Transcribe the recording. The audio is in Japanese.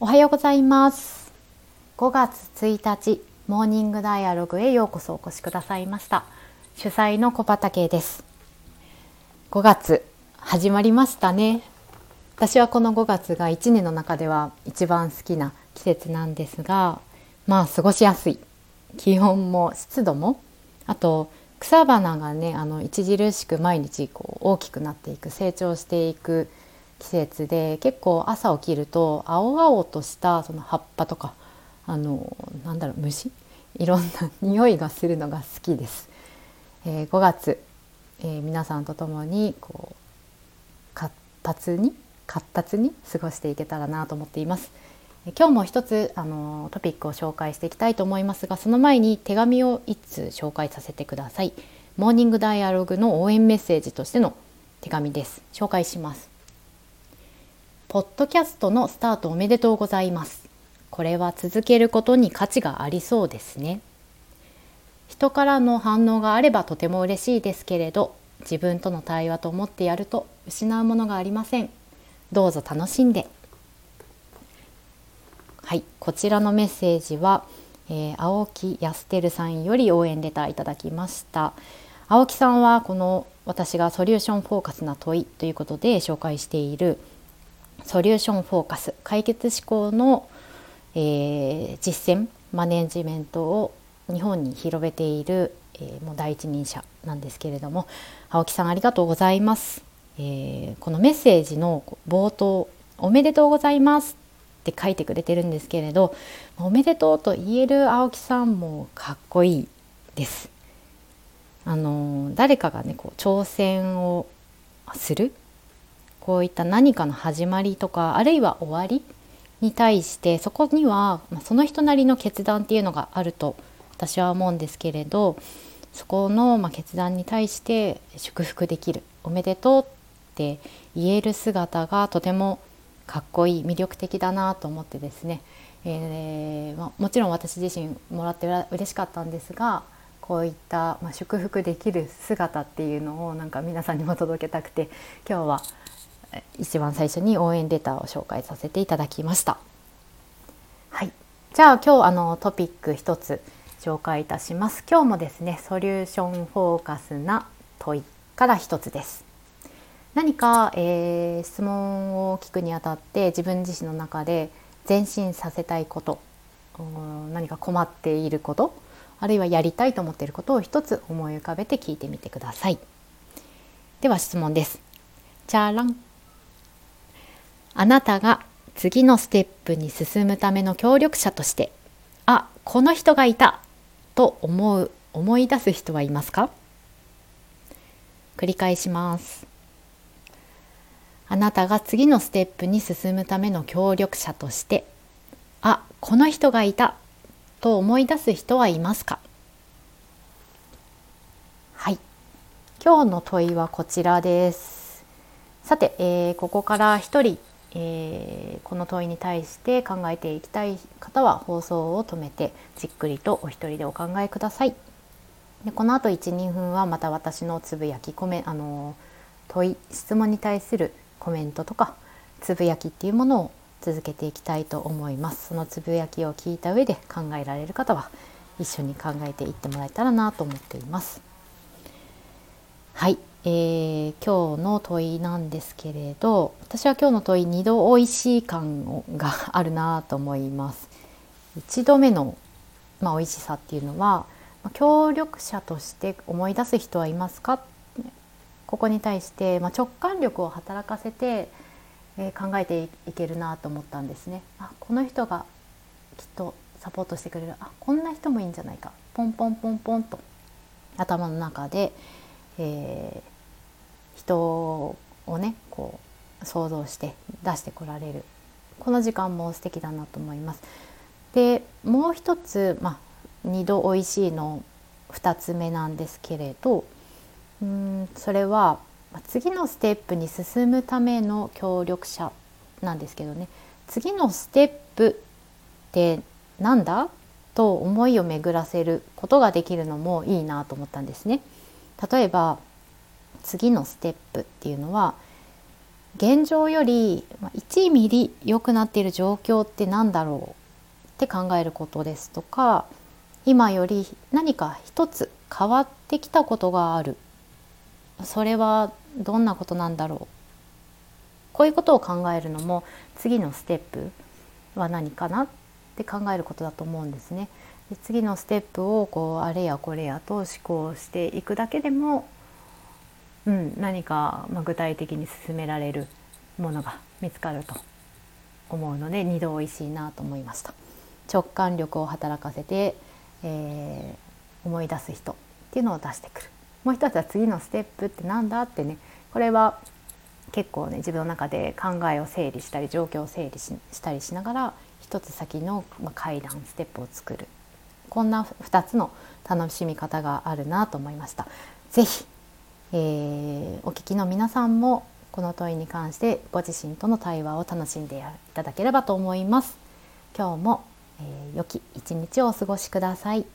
おはようございます。5月1日モーニングダイアログへようこそお越しくださいました。主催の小畑です。5月始まりましたね。私はこの5月が1年の中では一番好きな季節なんですがまあ過ごしやすい。気温も湿度もあと草花がねあの著しく毎日こう大きくなっていく成長していく季節で結構朝起きると青々としたその葉っぱとかあのなんだろう虫？いろんな 匂いがするのが好きです。えー、5月、えー、皆さんと共にこう活発に活発に過ごしていけたらなと思っています。今日も一つあのトピックを紹介していきたいと思いますがその前に手紙を一通紹介させてくださいモーニングダイアログの応援メッセージとしての手紙です紹介しますポッドキャストのスタートおめでとうございます。これは続けることに価値がありそうですね。人からの反応があればとても嬉しいですけれど自分との対話と思ってやると失うものがありません。どうぞ楽しんで。はい、こちらのメッセージは、えー、青木康輝さんより応援レターいただきました。青木さんはこの私がソリューションフォーカスな問いということで紹介しているソリューションフォーカス解決思考の、えー、実践マネジメントを日本に広めている、えー、もう第一人者なんですけれども青木さんありがとうございます、えー、このメッセージの冒頭おめでとうございますって書いてくれてるんですけれどおめでとうと言える青木さんもかっこいいです。あの誰かがねこう挑戦をするこういった何かの始まりとかあるいは終わりに対してそこにはその人なりの決断っていうのがあると私は思うんですけれどそこのま決断に対して祝福できるおめでとうって言える姿がとてもかっこいい魅力的だなと思ってですね、えーまもちろん私自身もらって嬉しかったんですがこういった、ま祝福できる姿っていうのをなんか皆さんにも届けたくて今日は一番最初に応援レターを紹介させていただきました。はい、じゃあ今日あのトピック一つ紹介いたします。今日もですねソリューションフォーカスな問いから一つです。何か、えー、質問を聞くにあたって自分自身の中で前進させたいこと何か困っていることあるいはやりたいと思っていることを一つ思い浮かべて聞いてみてください。では質問です。じゃらん。あなたが次のステップに進むための協力者としてあこの人がいたと思う思い出す人はいますか？繰り返します。あなたが次のステップに進むための協力者としてあこの人がいたと思い出す人はいますか？はい。今日の問いはこちらです。さて、えー、ここから一人、えー、この問いに対して考えていきたい方は放送を止めてじっくりとお一人でお考えください。でこの後12分はまた私のつぶやきコメあの問い質問に対するコメントとかつぶやきっていうものを続けていきたいと思います。そのつぶやきを聞いた上で考えられる方は一緒に考えていってもらえたらなと思っています。はい、えー、今日の問いなんですけれど私は今日の問い2度美味しい感があるなと思います。1度目の、まあ、美味しさっていうのは協力者として思い出す人はいますか？ここに対して、まあ、直感力を働かせて、えー、考えていけるなと思ったんですね。あこの人がきっとサポートしてくれる。あこんな人もいいんじゃないか。ポンポンポンポンと頭の中で、えー、人をねこう想像して出してこられるこの時間も素敵だなと思います。でもう一つ、まあ、2度おいしいの2つ目なんですけれどうんそれは次のステップに進むための協力者なんですけどね次のステップってなんだ？と思いを巡らせることができるのもいいなと思ったんですね。例えば次のステップっていうのは現状より1ミリ良くなっている状況って何だろうって考えることですとか今より何か一つ変わってきたことがあるそれはどんなことなんだろうこういうことを考えるのも次のステップは何かなって考えることだと思うんですね。で次のステップをこうあれやこれやと思考していくだけでも、うん、何か、ま、具体的に進められるものが見つかると思うので二度おいしいなと思いました。直感力を働かせて、えー、思い出す人っていうのを出してくる。もう一つは次のステップって何だってねこれは結構ね自分の中で考えを整理したり状況を整理したりしながら一つ先の階段ステップを作るこんな2つの楽しみ方があるなと思いました。ぜひ、えー、お聞きの皆さんもこの問いに関してご自身との対話を楽しんでいただければと思います。今日も、えー、良き一日をお過ごしください。